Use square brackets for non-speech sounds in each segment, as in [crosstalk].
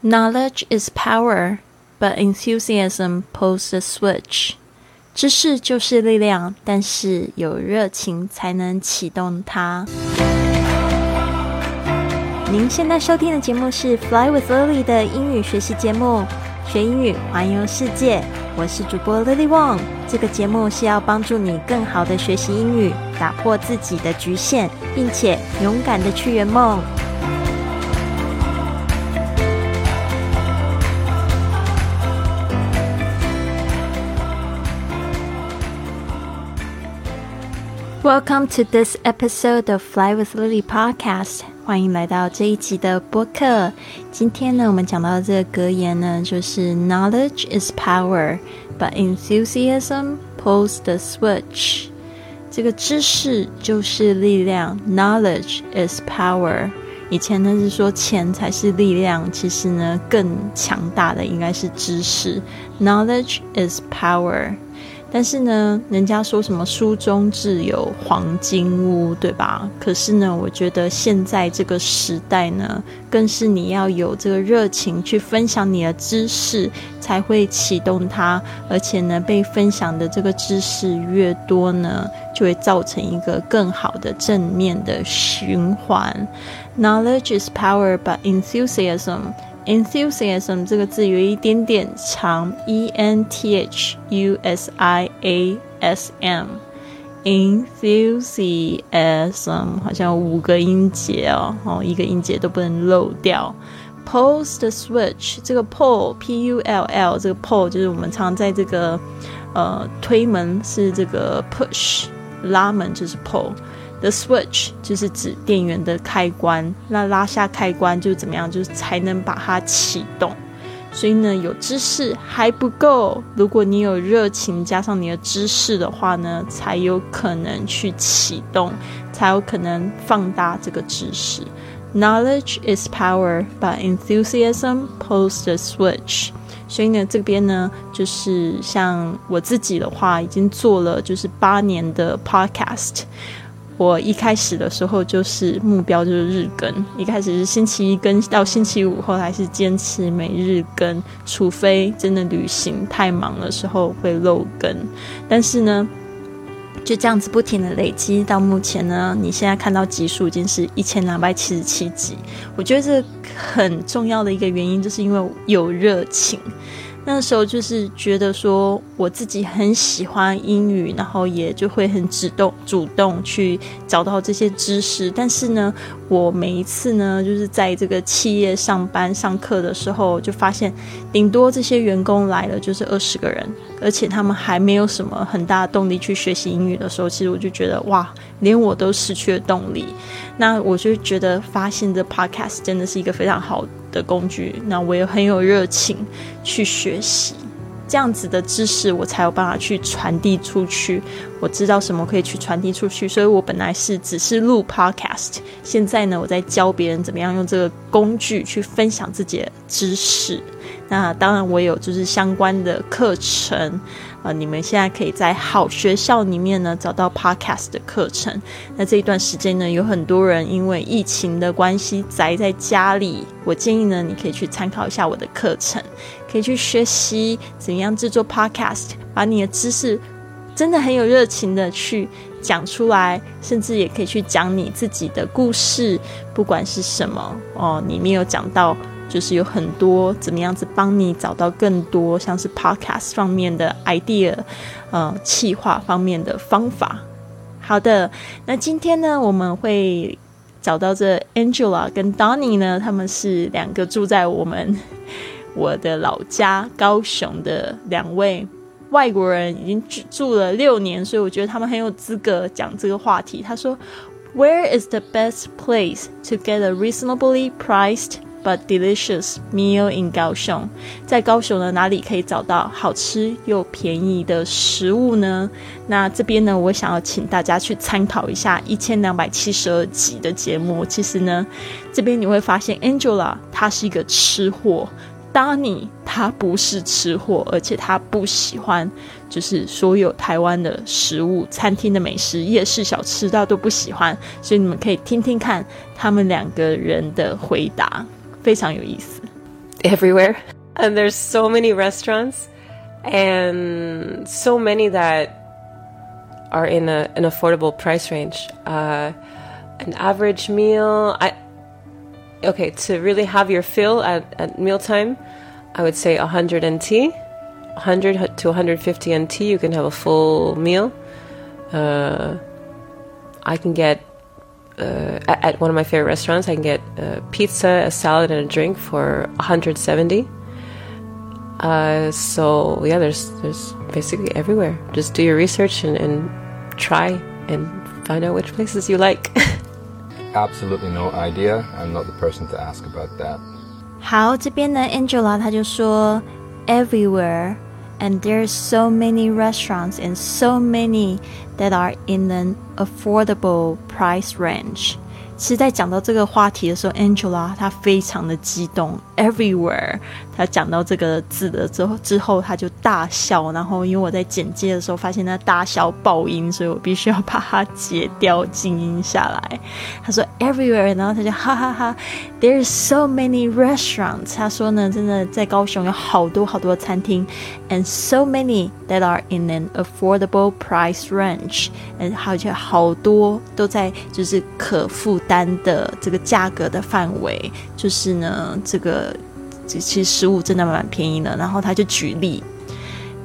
Knowledge is power, but enthusiasm pulls the switch. 知识就是力量，但是有热情才能启动它。您现在收听的节目是《Fly with Lily》的英语学习节目，学英语环游世界。我是主播 Lily Wong。这个节目是要帮助你更好的学习英语，打破自己的局限，并且勇敢的去圆梦。Welcome to this episode of Fly with Lily podcast。欢迎来到这一集的播客。今天呢，我们讲到的这个格言呢，就是 Knowledge is power, but enthusiasm pulls the switch。这个知识就是力量，Knowledge is power。以前呢是说钱才是力量，其实呢更强大的应该是知识，Knowledge is power。 但是呢，人家说什么书中自有黄金屋，对吧？可是呢，我觉得现在这个时代呢，更是你要有这个热情去分享你的知识，才会启动它。而且呢，被分享的这个知识越多呢，就会造成一个更好的正面的循环。Knowledge is power, but enthusiasm. Enthusiasm 这个字有一点点长，e n t h u s i a s m，enthusiasm 好像五个音节哦，哦，一个音节都不能漏掉。Pull the switch，这个 pull p u l l 这个 pull 就是我们常在这个呃推门是这个 push，拉门就是 pull。The switch 就是指电源的开关，那拉下开关就怎么样，就是才能把它启动。所以呢，有知识还不够，如果你有热情加上你的知识的话呢，才有可能去启动，才有可能放大这个知识。Knowledge is power, but enthusiasm pulls the switch。所以呢，这边呢，就是像我自己的话，已经做了就是八年的 podcast。我一开始的时候就是目标就是日更，一开始是星期一更到星期五，后来是坚持每日更，除非真的旅行太忙的时候会漏更。但是呢，就这样子不停的累积，到目前呢，你现在看到集数已经是一千两百七十七集。我觉得这很重要的一个原因，就是因为有热情。那时候就是觉得说，我自己很喜欢英语，然后也就会很主动主动去找到这些知识。但是呢，我每一次呢，就是在这个企业上班上课的时候，就发现顶多这些员工来了就是二十个人，而且他们还没有什么很大的动力去学习英语的时候，其实我就觉得哇，连我都失去了动力。那我就觉得发现这 podcast 真的是一个非常好。的工具，那我也很有热情去学习这样子的知识，我才有办法去传递出去。我知道什么可以去传递出去，所以我本来是只是录 podcast，现在呢，我在教别人怎么样用这个工具去分享自己的知识。那当然，我有就是相关的课程。啊，你们现在可以在好学校里面呢找到 podcast 的课程。那这一段时间呢，有很多人因为疫情的关系宅在家里，我建议呢，你可以去参考一下我的课程，可以去学习怎样制作 podcast，把你的知识真的很有热情的去讲出来，甚至也可以去讲你自己的故事，不管是什么哦，里面有讲到。就是有很多怎么样子帮你找到更多像是 podcast 方面的 idea，呃，企划方面的方法。好的，那今天呢，我们会找到这 Angela 跟 Donny 呢，他们是两个住在我们我的老家高雄的两位外国人，已经住住了六年，所以我觉得他们很有资格讲这个话题。他说：“Where is the best place to get a reasonably priced？” But delicious meal in 高雄，在高雄呢，哪里可以找到好吃又便宜的食物呢？那这边呢，我想要请大家去参考一下一千两百七十二集的节目。其实呢，这边你会发现，Angela 她是一个吃货，Danny 他不是吃货，而且他不喜欢就是所有台湾的食物、餐厅的美食、夜市小吃，他都不喜欢。所以你们可以听听看他们两个人的回答。非常有意思。 everywhere. And there's so many restaurants and so many that are in a, an affordable price range. Uh, an average meal, I okay to really have your fill at, at mealtime. I would say 100 NT, 100 to 150 NT. You can have a full meal. Uh, I can get uh, at, at, one of my favorite restaurants. I can get a pizza, a salad, and a drink for 170. Uh, so yeah, there's there's basically everywhere. Just do your research and, and try and find out which places you like. [laughs] Absolutely no idea. I'm not the person to ask about that. 好，这边呢，Angela 她就说，everywhere。 and there's so many restaurants and so many that are in an affordable price range. 其实，在讲到这个话题的时候，Angela 她非常的激动 ，everywhere。他讲到这个字的之后，之后他就大笑。然后，因为我在剪接的时候发现他大笑爆音，所以我必须要把它截掉静音下来。他说 everywhere，然后他就哈哈哈，There's so many restaurants。他说呢，真的在高雄有好多好多餐厅，and so many that are in an affordable price range。嗯，而且好多都在就是可负。担的这个价格的范围，就是呢，这个其实食物真的蛮便宜的。然后他就举例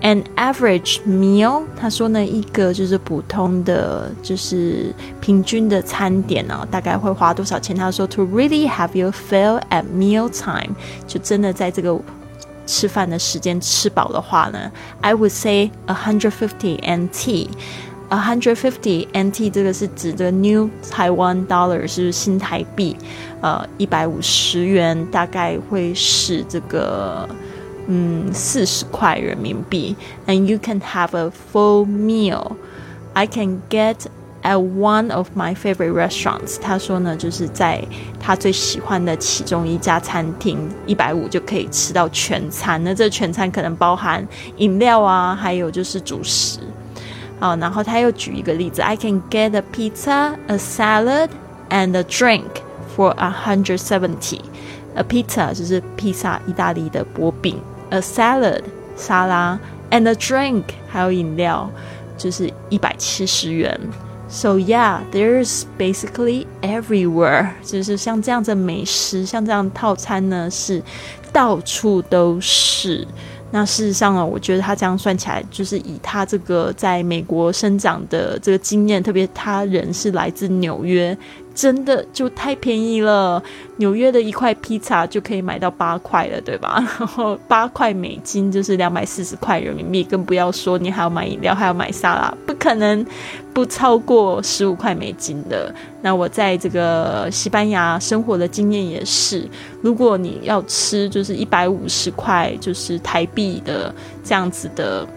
，an average meal，他说呢，一个就是普通的，就是平均的餐点呢，大概会花多少钱？他说，to really have your fill at meal time，就真的在这个吃饭的时间吃饱的话呢，I would say a hundred fifty NT。A hundred fifty NT 这个是指的 New Taiwan Dollar 是新台币，呃，一百五十元大概会是这个嗯四十块人民币。And you can have a full meal. I can get at one of my favorite restaurants. 他说呢，就是在他最喜欢的其中一家餐厅，一百五就可以吃到全餐。那这全餐可能包含饮料啊，还有就是主食。哦，然后他又举一个例子，I can get a pizza, a salad, and a drink for a hundred seventy. A pizza 就是披萨，意大利的薄饼；a salad 沙拉；and a drink 还有饮料，就是一百七十元。So yeah, there's basically everywhere，就是像这样子美食，像这样套餐呢，是到处都是。 那事实上呢，我觉得他这样算起来，就是以他这个在美国生长的这个经验，特别他人是来自纽约。真的就太便宜了，纽约的一块披萨就可以买到八块了，对吧？[laughs] 然后八块美金就是两百四十块人民币，更不要说你还要买饮料，还要买沙拉，不可能不超过十五块美金的。那我在这个西班牙生活的经验也是，如果你要吃就是一百五十块就是台币的这样子的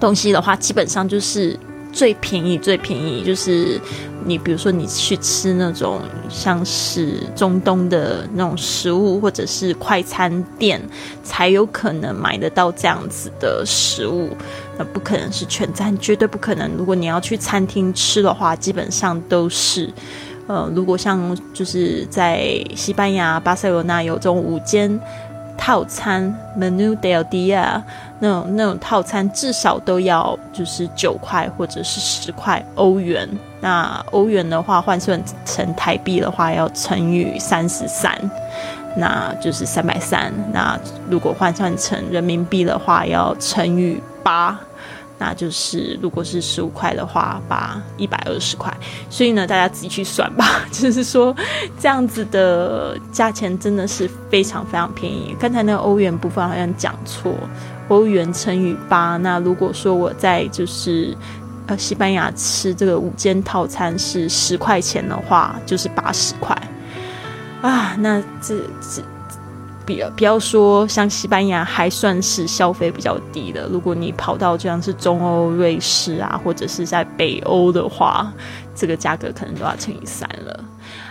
东西的话，基本上就是。最便宜，最便宜就是你，比如说你去吃那种像是中东的那种食物，或者是快餐店，才有可能买得到这样子的食物。那不可能是全餐，绝对不可能。如果你要去餐厅吃的话，基本上都是，呃，如果像就是在西班牙巴塞罗那有这种午间。套餐 menu del dia 那种那种套餐至少都要就是九块或者是十块欧元。那欧元的话换算成台币的话要乘以三十三，那就是三百三。那如果换算成人民币的话要乘以八。那就是如果是十五块的话，把一百二十块，所以呢，大家自己去算吧。[laughs] 就是说，这样子的价钱真的是非常非常便宜。刚才那个欧元部分好像讲错，欧元乘以八。那如果说我在就是呃西班牙吃这个五间套餐是十块钱的话，就是八十块啊。那这这。比不要说像西班牙还算是消费比较低的，如果你跑到就像是中欧、瑞士啊，或者是在北欧的话，这个价格可能都要乘以三了。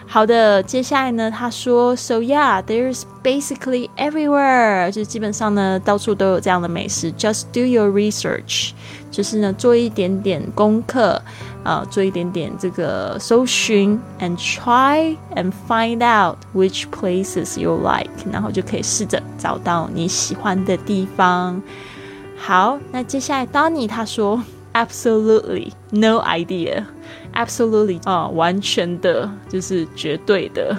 好的，接下来呢，他说，So yeah, there's basically everywhere，就基本上呢，到处都有这样的美食。Just do your research，就是呢，做一点点功课，啊，做一点点这个搜寻，and try and find out which places you like，然后就可以试着找到你喜欢的地方。好，那接下来 Donny 他说，Absolutely no idea。 Absolutely 啊，完全的，就是绝对的，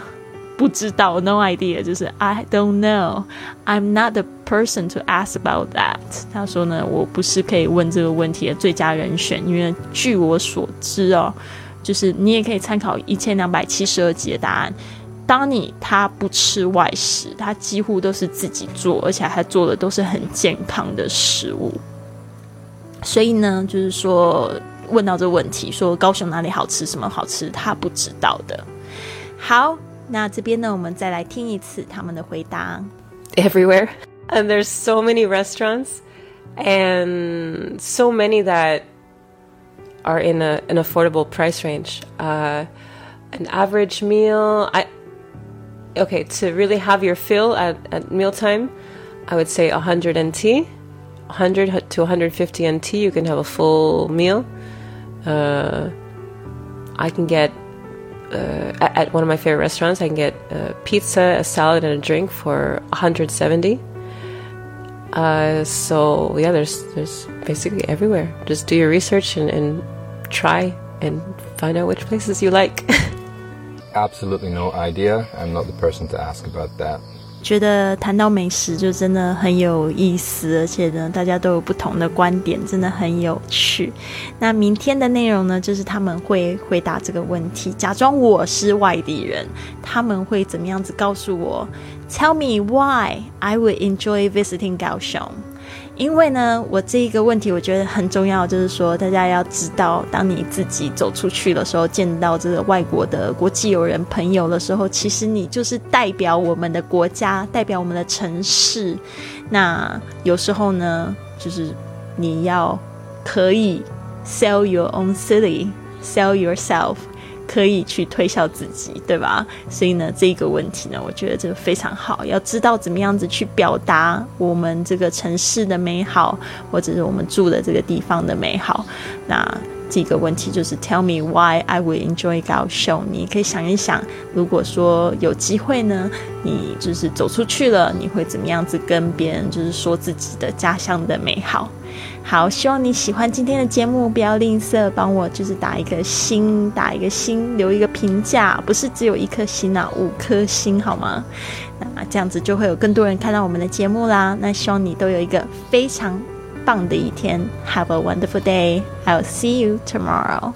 不知道，no idea，就是 I don't know，I'm not the person to ask about that。他说呢，我不是可以问这个问题的最佳人选，因为据我所知哦，就是你也可以参考一千两百七十二集的答案。当你他不吃外食，他几乎都是自己做，而且他做的都是很健康的食物。所以呢，就是说。问到这个问题，说高雄哪里好吃，什么好吃，他不知道的。好，那这边呢，我们再来听一次他们的回答。Everywhere, and there's so many restaurants, and so many that are in a, an affordable price range. Uh, an average meal, I okay to really have your fill at at mealtime, I would say 100 NT. 100 to 150 NT, you can have a full meal. Uh, I can get uh, at one of my favorite restaurants. I can get a pizza, a salad, and a drink for 170. Uh, so yeah, there's there's basically everywhere. Just do your research and, and try and find out which places you like. [laughs] Absolutely no idea. I'm not the person to ask about that. 觉得谈到美食就真的很有意思，而且呢，大家都有不同的观点，真的很有趣。那明天的内容呢，就是他们会回答这个问题，假装我是外地人，他们会怎么样子告诉我？Tell me why I would enjoy visiting Kaohsiung。因为呢，我这一个问题我觉得很重要，就是说大家要知道，当你自己走出去的时候，见到这个外国的国际友人朋友的时候，其实你就是代表我们的国家，代表我们的城市。那有时候呢，就是你要可以 sell your own city，sell yourself。可以去推销自己，对吧？所以呢，这个问题呢，我觉得这个非常好，要知道怎么样子去表达我们这个城市的美好，或者是我们住的这个地方的美好。那这个问题就是 Tell me why I will enjoy 搞 show。你可以想一想，如果说有机会呢，你就是走出去了，你会怎么样子跟别人就是说自己的家乡的美好？好，希望你喜欢今天的节目，不要吝啬，帮我就是打一个心，打一个心，留一个评价，不是只有一颗心啊，五颗星好吗？那这样子就会有更多人看到我们的节目啦。那希望你都有一个非常棒的一天，Have a wonderful day. I'll see you tomorrow.